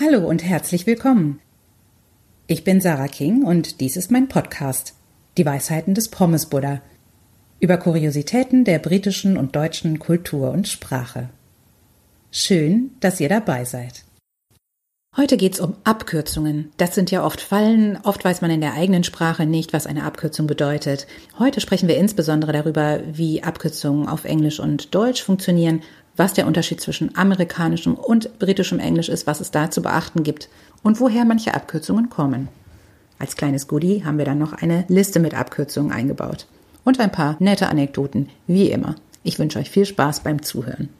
Hallo und herzlich willkommen. Ich bin Sarah King und dies ist mein Podcast Die Weisheiten des Pommes Buddha über Kuriositäten der britischen und deutschen Kultur und Sprache. Schön, dass ihr dabei seid. Heute geht's um Abkürzungen. Das sind ja oft Fallen, oft weiß man in der eigenen Sprache nicht, was eine Abkürzung bedeutet. Heute sprechen wir insbesondere darüber, wie Abkürzungen auf Englisch und Deutsch funktionieren was der Unterschied zwischen amerikanischem und britischem Englisch ist, was es da zu beachten gibt und woher manche Abkürzungen kommen. Als kleines Goodie haben wir dann noch eine Liste mit Abkürzungen eingebaut. Und ein paar nette Anekdoten, wie immer. Ich wünsche euch viel Spaß beim Zuhören.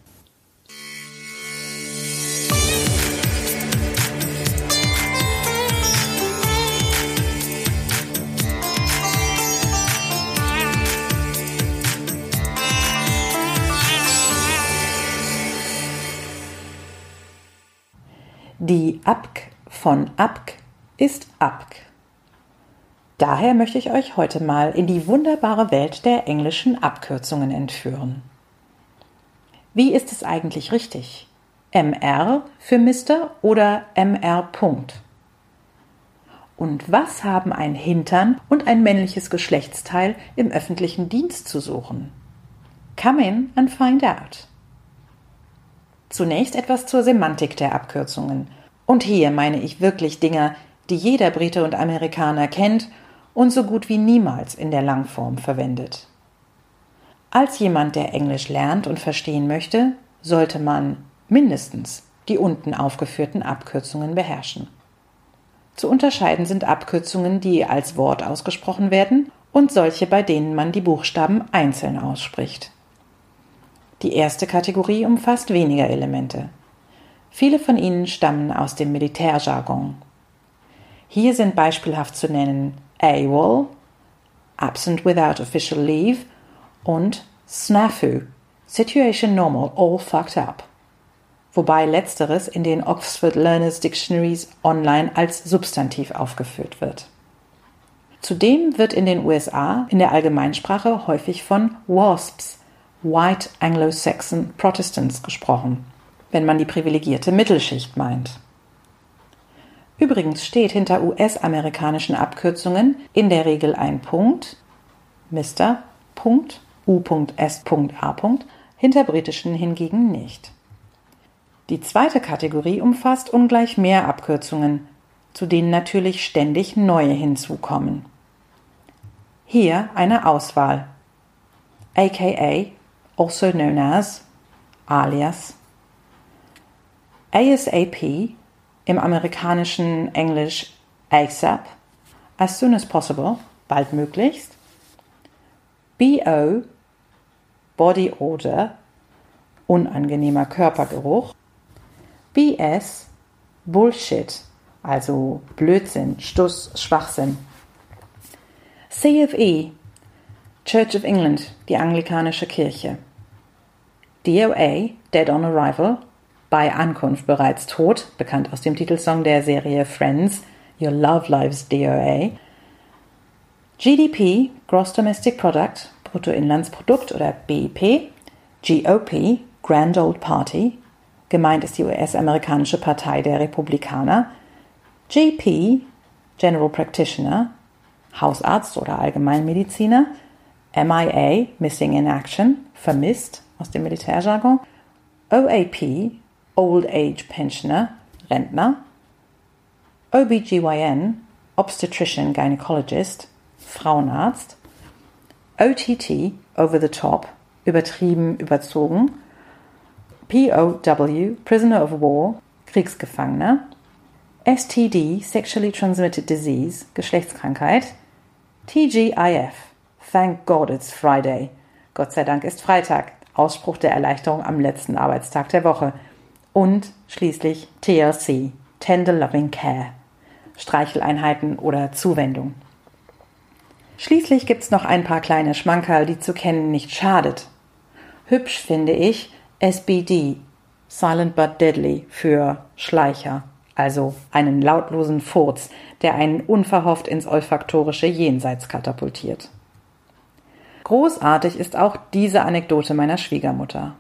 Die Abk von Abk ist Abk. Daher möchte ich euch heute mal in die wunderbare Welt der englischen Abkürzungen entführen. Wie ist es eigentlich richtig? MR für Mr. oder MR Punkt? Und was haben ein Hintern und ein männliches Geschlechtsteil im öffentlichen Dienst zu suchen? Come in and find out. Zunächst etwas zur Semantik der Abkürzungen. Und hier meine ich wirklich Dinge, die jeder Brite und Amerikaner kennt und so gut wie niemals in der Langform verwendet. Als jemand, der Englisch lernt und verstehen möchte, sollte man mindestens die unten aufgeführten Abkürzungen beherrschen. Zu unterscheiden sind Abkürzungen, die als Wort ausgesprochen werden und solche, bei denen man die Buchstaben einzeln ausspricht. Die erste Kategorie umfasst weniger Elemente. Viele von ihnen stammen aus dem Militärjargon. Hier sind beispielhaft zu nennen AWOL, Absent Without Official Leave und SNAFU, Situation Normal, All Fucked Up. Wobei letzteres in den Oxford Learners Dictionaries online als Substantiv aufgeführt wird. Zudem wird in den USA in der Allgemeinsprache häufig von WASPs, White Anglo-Saxon Protestants gesprochen, wenn man die privilegierte Mittelschicht meint. Übrigens steht hinter US-amerikanischen Abkürzungen in der Regel ein Punkt, Mr. Punkt, U.S.A. hinter britischen hingegen nicht. Die zweite Kategorie umfasst ungleich mehr Abkürzungen, zu denen natürlich ständig neue hinzukommen. Hier eine Auswahl. aka also known as, alias, ASAP, im amerikanischen Englisch ASAP, as soon as possible, baldmöglichst, BO, Body Odor, unangenehmer Körpergeruch, BS, Bullshit, also Blödsinn, Stuss, Schwachsinn. CFE, Church of England, die anglikanische Kirche. DOA, Dead on Arrival, bei Ankunft bereits tot, bekannt aus dem Titelsong der Serie Friends, Your Love Lives DOA. GDP, Gross Domestic Product, Bruttoinlandsprodukt oder BIP. GOP, Grand Old Party, gemeint ist die US-amerikanische Partei der Republikaner. GP, General Practitioner, Hausarzt oder Allgemeinmediziner. MIA, Missing in Action, vermisst aus dem Militärjargon, OAP, Old Age Pensioner, Rentner, OBGYN, Obstetrician Gynecologist, Frauenarzt, OTT, Over the Top, übertrieben, überzogen, POW, Prisoner of War, Kriegsgefangener, STD, Sexually Transmitted Disease, Geschlechtskrankheit, TGIF, Thank God it's Friday. Gott sei Dank ist Freitag. Ausspruch der Erleichterung am letzten Arbeitstag der Woche. Und schließlich TLC, Tender Loving Care. Streicheleinheiten oder Zuwendung. Schließlich gibt's noch ein paar kleine Schmankerl, die zu kennen nicht schadet. Hübsch finde ich SBD, Silent but Deadly, für Schleicher, also einen lautlosen Furz, der einen unverhofft ins olfaktorische Jenseits katapultiert. Großartig ist auch diese Anekdote meiner Schwiegermutter.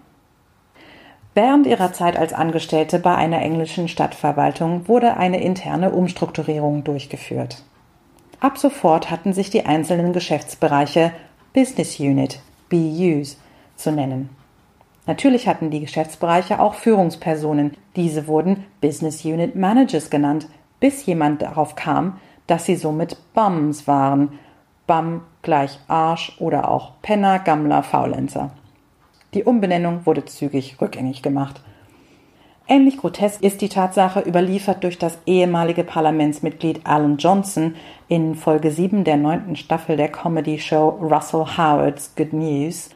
Während ihrer Zeit als Angestellte bei einer englischen Stadtverwaltung wurde eine interne Umstrukturierung durchgeführt. Ab sofort hatten sich die einzelnen Geschäftsbereiche Business Unit BUs zu nennen. Natürlich hatten die Geschäftsbereiche auch Führungspersonen. Diese wurden Business Unit Managers genannt, bis jemand darauf kam, dass sie somit Bums waren. Bum gleich Arsch oder auch Penner, Gammler, Faulenzer. Die Umbenennung wurde zügig rückgängig gemacht. Ähnlich grotesk ist die Tatsache, überliefert durch das ehemalige Parlamentsmitglied Alan Johnson in Folge 7 der neunten Staffel der Comedy-Show Russell Howard's Good News,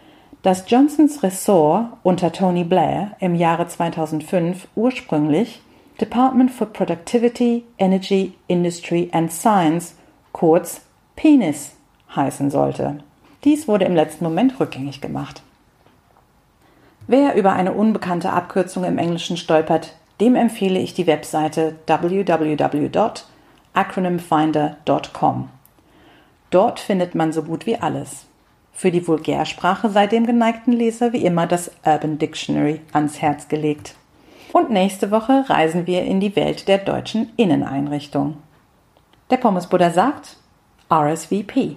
dass Johnsons Ressort unter Tony Blair im Jahre 2005 ursprünglich Department for Productivity, Energy, Industry and Science, kurz PENIS, heißen sollte. Dies wurde im letzten Moment rückgängig gemacht. Wer über eine unbekannte Abkürzung im Englischen stolpert, dem empfehle ich die Webseite www.acronymfinder.com. Dort findet man so gut wie alles. Für die Vulgärsprache sei dem geneigten Leser wie immer das Urban Dictionary ans Herz gelegt. Und nächste Woche reisen wir in die Welt der deutschen Inneneinrichtung. Der Pommesbuddha sagt RSVP.